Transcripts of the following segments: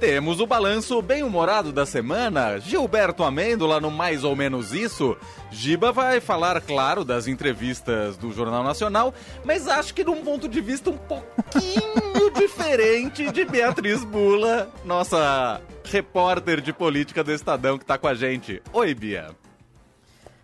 Temos o balanço bem-humorado da semana. Gilberto Amêndola no Mais ou Menos Isso. Giba vai falar, claro, das entrevistas do Jornal Nacional, mas acho que num ponto de vista um pouquinho diferente de Beatriz Bula, nossa repórter de política do Estadão que tá com a gente. Oi, Bia.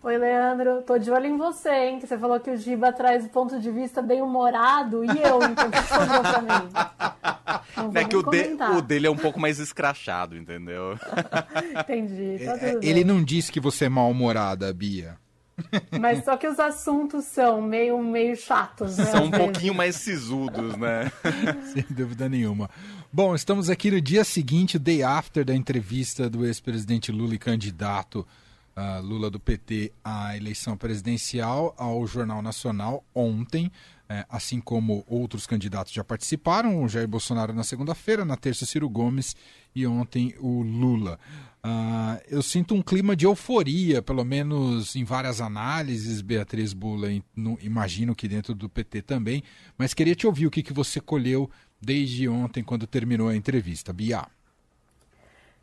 Oi, Leandro. Tô de olho em você, hein? Que você falou que o Giba traz o ponto de vista bem humorado e eu, então, que sobrou pra mim? Não é que o, de, o, dele é um pouco mais escrachado, entendeu? Entendi. Tá é, ele não disse que você é mal-humorada, Bia. Mas só que os assuntos são meio, meio chatos, né? São um pouquinho mais sisudos, né? Sem dúvida nenhuma. Bom, estamos aqui no dia seguinte, o day after da entrevista do ex-presidente Lula e candidato uh, Lula do PT à eleição presidencial ao Jornal Nacional ontem, é, assim como outros candidatos já participaram, o Jair Bolsonaro na segunda-feira, na terça Ciro Gomes e ontem o Lula. Uh, eu sinto um clima de euforia, pelo menos em várias análises, Beatriz Bula, no, imagino que dentro do PT também, mas queria te ouvir o que, que você colheu desde ontem, quando terminou a entrevista. Bia.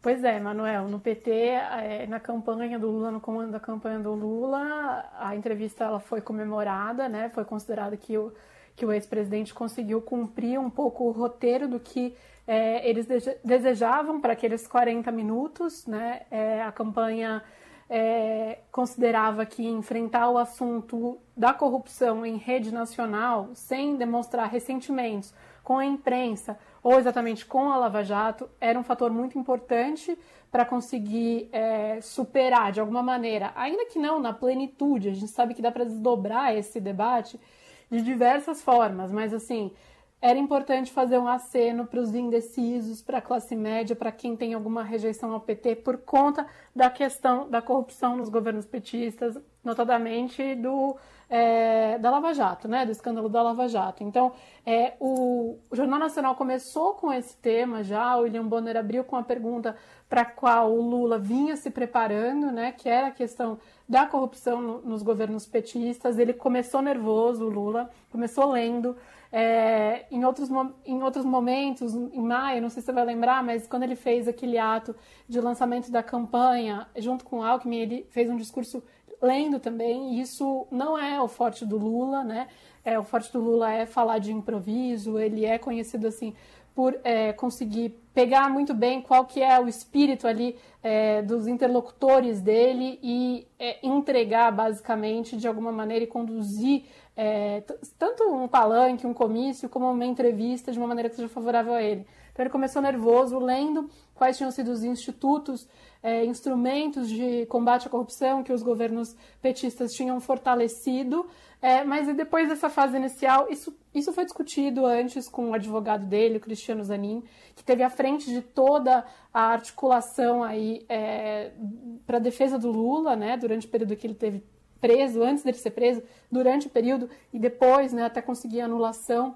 Pois é, Manuel, no PT, é, na campanha do Lula, no comando da campanha do Lula, a entrevista ela foi comemorada, né? Foi considerado que o, que o ex-presidente conseguiu cumprir um pouco o roteiro do que é, eles desejavam para aqueles 40 minutos, né? É, a campanha é, considerava que enfrentar o assunto da corrupção em rede nacional, sem demonstrar ressentimentos com a imprensa ou exatamente com a Lava Jato, era um fator muito importante para conseguir é, superar de alguma maneira, ainda que não na plenitude, a gente sabe que dá para desdobrar esse debate de diversas formas, mas assim, era importante fazer um aceno para os indecisos, para a classe média, para quem tem alguma rejeição ao PT, por conta da questão da corrupção nos governos petistas, notadamente do é, da Lava Jato, né, do escândalo da Lava Jato. Então, é, o, o, Jornal Nacional começou com esse tema já, o William Bonner abriu com a pergunta para qual o Lula vinha se preparando, né, que era a questão da corrupção no, nos governos petistas. Ele começou nervoso, o Lula, começou lendo. É, em, outros, em outros momentos, em maio, não sei se você vai lembrar, mas quando ele fez aquele ato de lançamento da campanha, junto com o Alckmin, ele fez um discurso lendo também. Isso não é o forte do Lula, né? É, o forte do Lula é falar de improviso, ele é conhecido assim por é, conseguir pegar muito bem qual que é o espírito ali é, dos interlocutores dele e é, entregar basicamente de alguma maneira e conduzir é, tanto um palanque, um comício, como uma entrevista de uma maneira que seja favorável a ele. Então ele começou nervoso, lendo quais tinham sido os institutos, é, instrumentos de combate à corrupção que os governos petistas tinham fortalecido, é, mas depois dessa fase inicial, isso, isso foi discutido antes com o advogado dele, o Cristiano Zanin, que teve à frente de toda a articulação aí é, para defesa do Lula, né, durante o período que ele teve preso, antes dele ser preso, durante o período e depois, né, até conseguir a anulação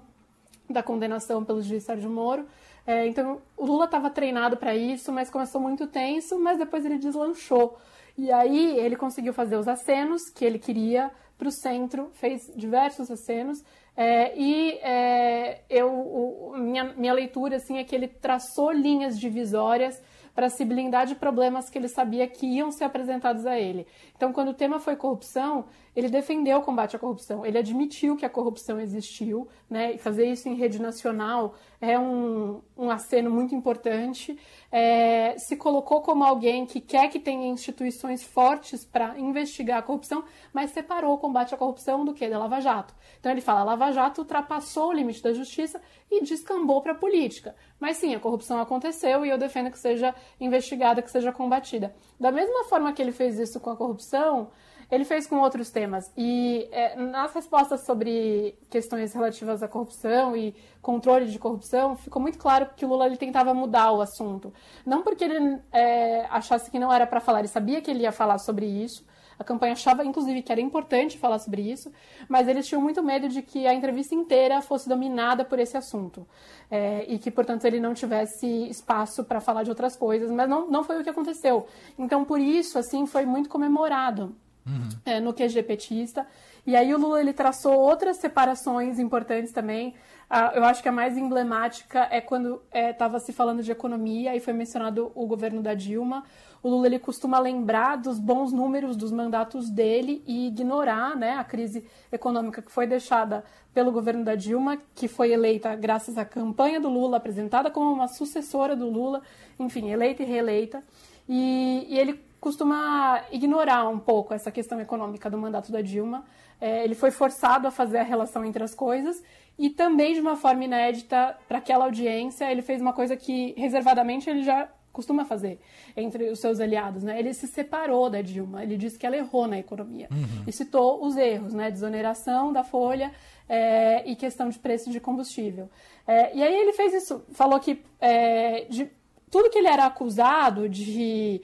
da condenação pelo juiz Sérgio Moro. É, então, o Lula estava treinado para isso, mas começou muito tenso, mas depois ele deslanchou. E aí ele conseguiu fazer os acenos que ele queria para o centro, fez diversos acenos. É, e é, eu, o, minha, minha leitura assim, é que ele traçou linhas divisórias para se blindar de problemas que ele sabia que iam ser apresentados a ele. Então, quando o tema foi corrupção, ele defendeu o combate à corrupção, ele admitiu que a corrupção existiu, né? E fazer isso em rede nacional é um, um aceno muito importante. É, se colocou como alguém que quer que tenha instituições fortes para investigar a corrupção, mas separou o combate à corrupção do que? Da Lava Jato. Então ele fala: a Lava Jato ultrapassou o limite da justiça e descambou para a política. Mas sim, a corrupção aconteceu e eu defendo que seja investigada, que seja combatida. Da mesma forma que ele fez isso com a corrupção, ele fez com outros temas. E é, nas respostas sobre questões relativas à corrupção e controle de corrupção, ficou muito claro que o Lula ele tentava mudar o assunto. Não porque ele é, achasse que não era para falar, ele sabia que ele ia falar sobre isso. A campanha achava, inclusive, que era importante falar sobre isso, mas eles tinham muito medo de que a entrevista inteira fosse dominada por esse assunto. É, e que, portanto, ele não tivesse espaço para falar de outras coisas, mas não, não foi o que aconteceu. Então, por isso, assim, foi muito comemorado uhum. é, no QG petista. E aí o Lula ele traçou outras separações importantes também. Ah, eu acho que a mais emblemática é quando estava é, se falando de economia e foi mencionado o governo da Dilma. O Lula ele costuma lembrar dos bons números dos mandatos dele e ignorar né, a crise econômica que foi deixada pelo governo da Dilma, que foi eleita graças à campanha do Lula, apresentada como uma sucessora do Lula, enfim, eleita e reeleita. E, e ele costuma ignorar um pouco essa questão econômica do mandato da Dilma. É, ele foi forçado a fazer a relação entre as coisas e também de uma forma inédita para aquela audiência ele fez uma coisa que reservadamente ele já costuma fazer entre os seus aliados, né? Ele se separou da Dilma, ele disse que ela errou na economia uhum. e citou os erros, né? Desoneração da folha é, e questão de preço de combustível. É, e aí ele fez isso, falou que é, de tudo que ele era acusado de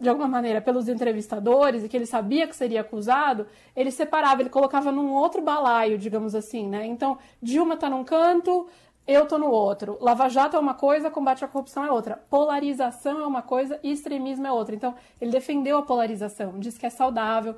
de alguma maneira pelos entrevistadores e que ele sabia que seria acusado, ele separava, ele colocava num outro balaio, digamos assim, né? Então, Dilma tá num canto, eu tô no outro. Lava Jato é uma coisa, combate à corrupção é outra. Polarização é uma coisa extremismo é outra. Então, ele defendeu a polarização, diz que é saudável.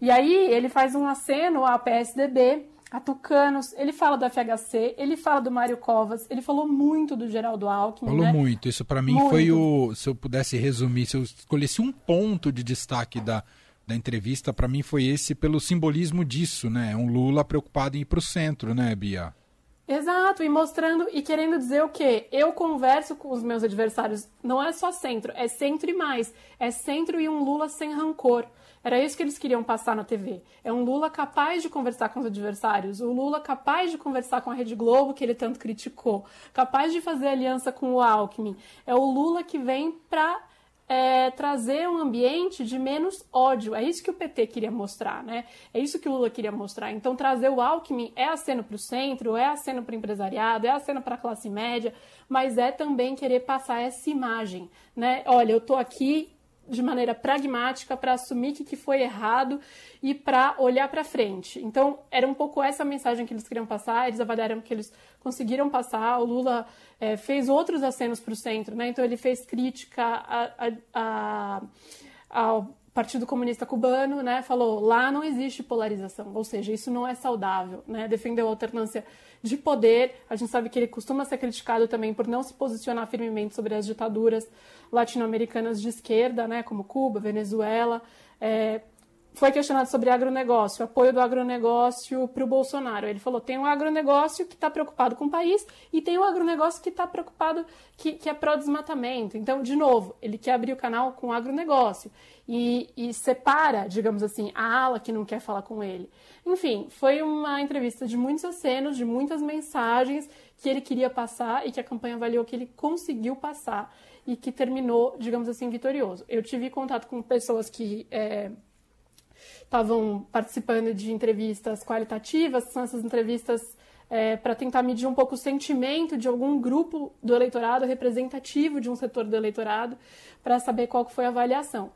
E aí, ele faz um aceno à PSDB, a Tucanos, ele fala do FHC, ele fala do Mário Covas, ele falou muito do Geraldo Alckmin. Falou né? muito. Isso para mim muito. foi o. Se eu pudesse resumir, se eu escolhesse um ponto de destaque da, da entrevista, para mim foi esse pelo simbolismo disso, né? Um Lula preocupado em ir para o centro, né, Bia? Exato, e mostrando e querendo dizer o quê? Eu converso com os meus adversários, não é só centro, é centro e mais. É centro e um Lula sem rancor. Era isso que eles queriam passar na TV. É um Lula capaz de conversar com os adversários, o Lula capaz de conversar com a Rede Globo, que ele tanto criticou, capaz de fazer aliança com o Alckmin. É o Lula que vem para é, trazer um ambiente de menos ódio. É isso que o PT queria mostrar, né? É isso que o Lula queria mostrar. Então, trazer o Alckmin é aceno para o centro, é aceno para o empresariado, é aceno para a classe média, mas é também querer passar essa imagem, né? Olha, eu estou aqui de maneira pragmática para assumir que, que foi errado e para olhar para frente. Então, era um pouco essa mensagem que eles queriam passar, eles avaliaram que eles conseguiram passar. O Lula é, fez outros acenos para o centro, né? então ele fez crítica a, a, a, ao Partido Comunista Cubano, né, falou lá não existe polarização, ou seja, isso não é saudável, né, defendeu a alternância de poder. A gente sabe que ele costuma ser criticado também por não se posicionar firmemente sobre as ditaduras latino-americanas de esquerda, né, como Cuba, Venezuela. É, foi questionado sobre agronegócio, apoio do agronegócio para o Bolsonaro. Ele falou: tem um agronegócio que está preocupado com o país e tem um agronegócio que está preocupado que, que é pró-desmatamento. Então, de novo, ele quer abrir o canal com o agronegócio e, e separa, digamos assim, a ala que não quer falar com ele. Enfim, foi uma entrevista de muitos acenos, de muitas mensagens que ele queria passar e que a campanha avaliou que ele conseguiu passar e que terminou, digamos assim, vitorioso. Eu tive contato com pessoas que. É, estavam participando de entrevistas qualitativas, são essas entrevistas é, para tentar medir um pouco o sentimento de algum grupo do eleitorado, representativo de um setor do eleitorado, para saber qual foi a avaliação.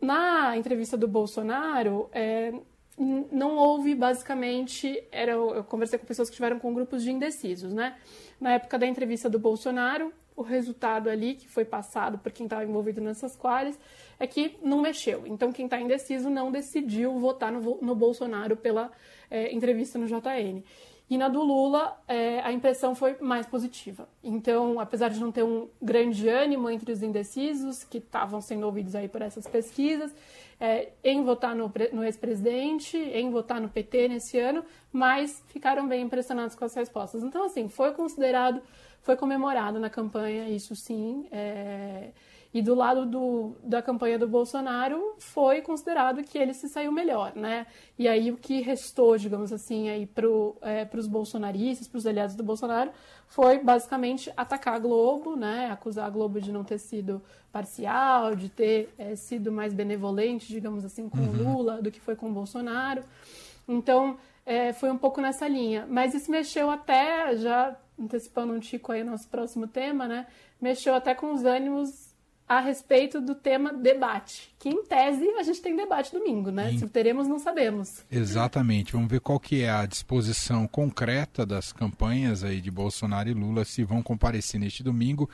Na entrevista do Bolsonaro, é, não houve basicamente. Era, eu conversei com pessoas que estiveram com grupos de indecisos, né? Na época da entrevista do Bolsonaro, o resultado ali que foi passado por quem estava envolvido nessas quales é que não mexeu. Então, quem está indeciso não decidiu votar no, no Bolsonaro pela é, entrevista no JN. E na do Lula, é, a impressão foi mais positiva. Então, apesar de não ter um grande ânimo entre os indecisos, que estavam sendo ouvidos aí por essas pesquisas, é, em votar no, no ex-presidente, em votar no PT nesse ano, mas ficaram bem impressionados com as respostas. Então, assim, foi considerado, foi comemorado na campanha, isso sim. É, e do lado do, da campanha do Bolsonaro foi considerado que ele se saiu melhor, né? E aí o que restou, digamos assim, aí para é, os bolsonaristas, para os aliados do Bolsonaro, foi basicamente atacar a Globo, né? Acusar a Globo de não ter sido parcial, de ter é, sido mais benevolente, digamos assim, com o uhum. Lula do que foi com o Bolsonaro. Então, é, foi um pouco nessa linha. Mas isso mexeu até, já antecipando um tico aí nosso próximo tema, né? Mexeu até com os ânimos a respeito do tema debate, que em tese a gente tem debate domingo, né? Sim. Se teremos, não sabemos. Exatamente. Vamos ver qual que é a disposição concreta das campanhas aí de Bolsonaro e Lula se vão comparecer neste domingo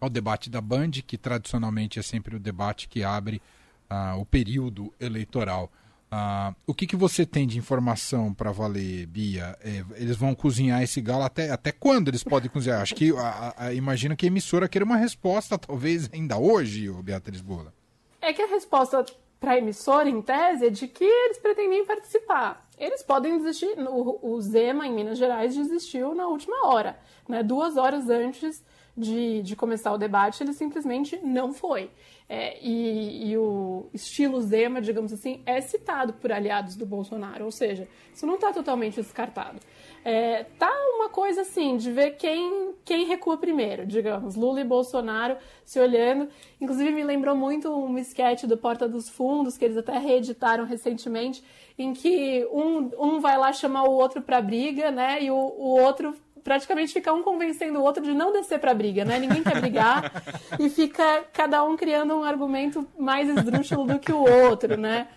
ao debate da Band, que tradicionalmente é sempre o debate que abre uh, o período eleitoral. Uh, o que, que você tem de informação para valer, Bia? É, eles vão cozinhar esse galo até, até quando eles podem cozinhar? Acho que a, a, imagino que a emissora queira uma resposta, talvez ainda hoje, Beatriz Bola. É que a resposta para a emissora, em tese, é de que eles pretendem participar. Eles podem desistir. O, o Zema, em Minas Gerais, desistiu na última hora. Né? Duas horas antes de, de começar o debate, ele simplesmente não foi. É, e, e, o estilo Zema, digamos assim, é citado por aliados do Bolsonaro, ou seja, isso não está totalmente descartado. É, tá uma coisa assim, de ver quem, quem recua primeiro, digamos, Lula e Bolsonaro se olhando. Inclusive me lembrou muito um esquete do Porta dos Fundos, que eles até reeditaram recentemente, em que um, um vai lá chamar o outro para briga, né, e o, o outro praticamente fica um convencendo o outro de não descer para briga, né? Ninguém quer brigar e fica cada um criando um argumento mais esdrúxulo do que o outro, né?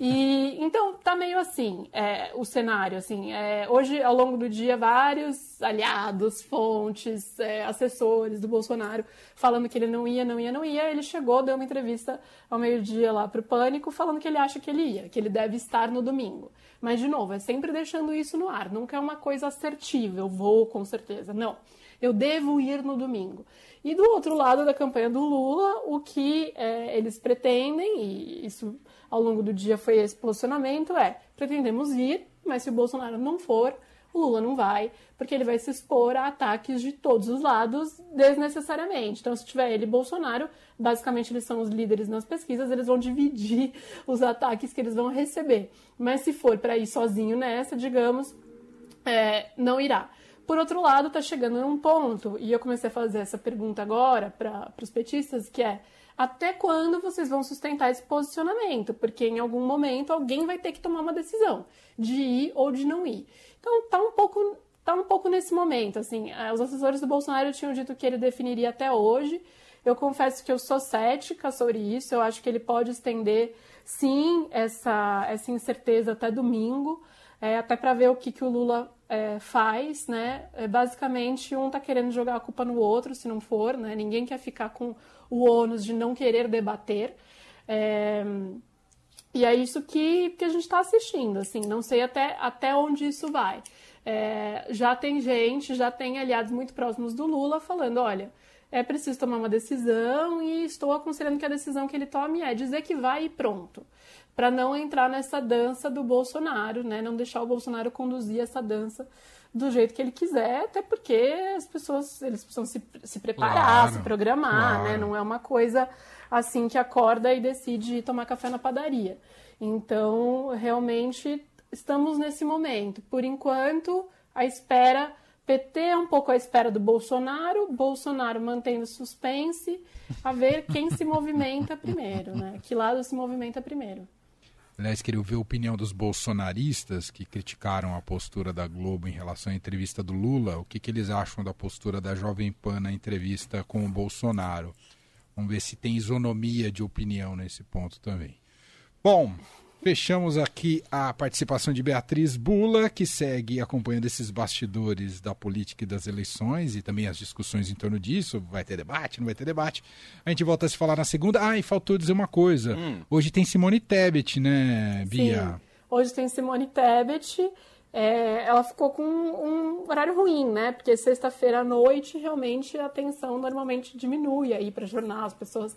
E então tá meio assim é, o cenário, assim. É, hoje, ao longo do dia, vários aliados, fontes, é, assessores do Bolsonaro falando que ele não ia, não ia, não ia. Ele chegou, deu uma entrevista ao meio-dia lá pro Pânico, falando que ele acha que ele ia, que ele deve estar no domingo. Mas, de novo, é sempre deixando isso no ar. Nunca é uma coisa assertiva, eu vou com certeza. Não. Eu devo ir no domingo. E do outro lado da campanha do Lula, o que é, eles pretendem, e isso ao longo do dia foi esse posicionamento, é pretendemos ir, mas se o Bolsonaro não for, o Lula não vai, porque ele vai se expor a ataques de todos os lados desnecessariamente. Então, se tiver ele e Bolsonaro, basicamente eles são os líderes nas pesquisas, eles vão dividir os ataques que eles vão receber. Mas se for para ir sozinho nessa, digamos, é, não irá. Por outro lado, está chegando num ponto, e eu comecei a fazer essa pergunta agora para os petistas, que é até quando vocês vão sustentar esse posicionamento? Porque em algum momento alguém vai ter que tomar uma decisão de ir ou de não ir. Então tá um pouco tá um pouco nesse momento, assim, é, os assessores do Bolsonaro tinham dito que ele definiria até hoje. Eu confesso que eu sou cética sobre isso, eu acho que ele pode estender sim essa essa incerteza até domingo é, até para ver o que, que o Lula é, faz, né? É, basicamente, um está querendo jogar a culpa no outro, se não for, né? Ninguém quer ficar com o ônus de não querer debater. É, e é isso que, que a gente está assistindo, assim, não sei até, até onde isso vai. É, já tem gente, já tem aliados muito próximos do Lula falando, olha, é preciso tomar uma decisão e estou aconselhando que a decisão que ele tome é dizer que vai e pronto para não entrar nessa dança do Bolsonaro, né? Não deixar o Bolsonaro conduzir essa dança do jeito que ele quiser, até porque as pessoas eles precisam se, se preparar, claro, se programar, né? claro. né? Não é uma coisa assim que acorda e decide tomar café na padaria. Então, realmente estamos nesse momento. Por enquanto, a espera PT é um pouco à espera do Bolsonaro, Bolsonaro mantendo suspense, a ver quem se movimenta primeiro, né? Que lado se movimenta primeiro. Aliás, queria ouvir a opinião dos bolsonaristas que criticaram a postura da Globo em relação à entrevista do Lula. O que, que eles acham da postura da Jovem Pan na entrevista com o Bolsonaro? Vamos ver se tem isonomia de opinião nesse ponto também. Bom, Fechamos aqui a participação de Beatriz Bula, que segue acompanhando esses bastidores da política e das eleições e também as discussões em torno disso. Vai ter debate, não vai ter debate. A gente volta a se falar na segunda. Ah, e faltou dizer uma coisa. Hum. Hoje tem Simone Tebet, né, Bia? Sim. Hoje tem Simone Tebet. É, ela ficou com um horário ruim, né? Porque sexta-feira à noite, realmente, a atenção normalmente diminui aí para jornal, as pessoas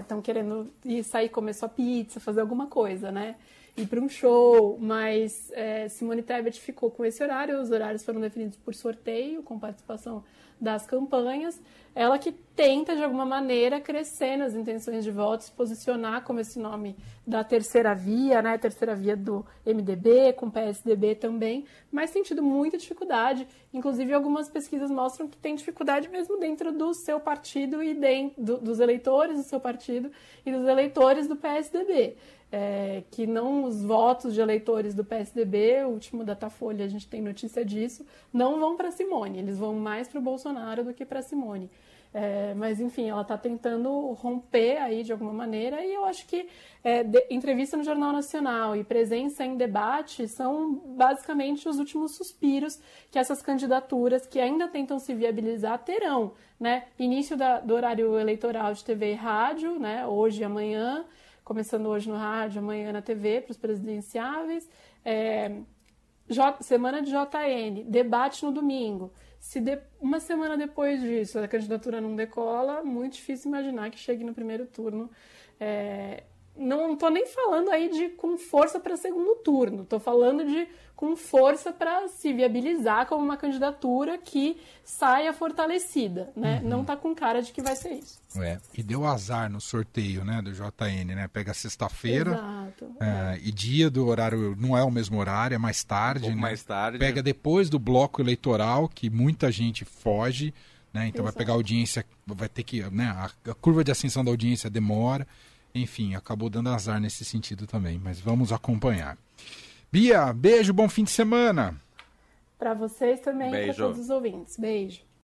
estão é, querendo ir sair comer sua pizza, fazer alguma coisa, né? Ir para um show, mas é, Simone Tebet ficou com esse horário, os horários foram definidos por sorteio, com participação das campanhas. Ela que tenta, de alguma maneira, crescer nas intenções de votos, posicionar como esse nome da terceira via, né? Terceira via do MDB, com PSDB também, mas tem tido muita dificuldade. Inclusive, algumas pesquisas mostram que tem dificuldade mesmo dentro do seu partido e dentro do, dos eleitores do seu partido e dos eleitores do PSDB é, que não os votos de eleitores do PSDB, o último Datafolha a gente tem notícia disso, não vão para Simone, eles vão mais para o Bolsonaro do que para Simone. É, mas enfim, ela está tentando romper aí de alguma maneira e eu acho que é, de, entrevista no Jornal Nacional e presença em debate são basicamente os últimos suspiros que essas candidaturas que ainda tentam se viabilizar terão, né? Início da, do horário eleitoral de TV e rádio, né? Hoje e amanhã começando hoje no rádio, amanhã na TV, para os presidenciáveis. É, J, semana de JN, debate no domingo. Se de, uma semana depois disso a candidatura não decola, muito difícil imaginar que chegue no primeiro turno. É, não estou nem falando aí de com força para segundo turno, estou falando de com força para se viabilizar como uma candidatura que saia fortalecida, né? Uhum. Não está com cara de que vai ser isso. É, e deu azar no sorteio, né, do JN, né? Pega sexta-feira é, e dia do horário não é o mesmo horário, é mais tarde, um né? Mais tarde. Pega depois do bloco eleitoral que muita gente foge, né? Então Exato. vai pegar audiência, vai ter que, né? A, a curva de ascensão da audiência demora. Enfim, acabou dando azar nesse sentido também, mas vamos acompanhar. Bia, beijo, bom fim de semana. Para vocês também e para todos os ouvintes. Beijo.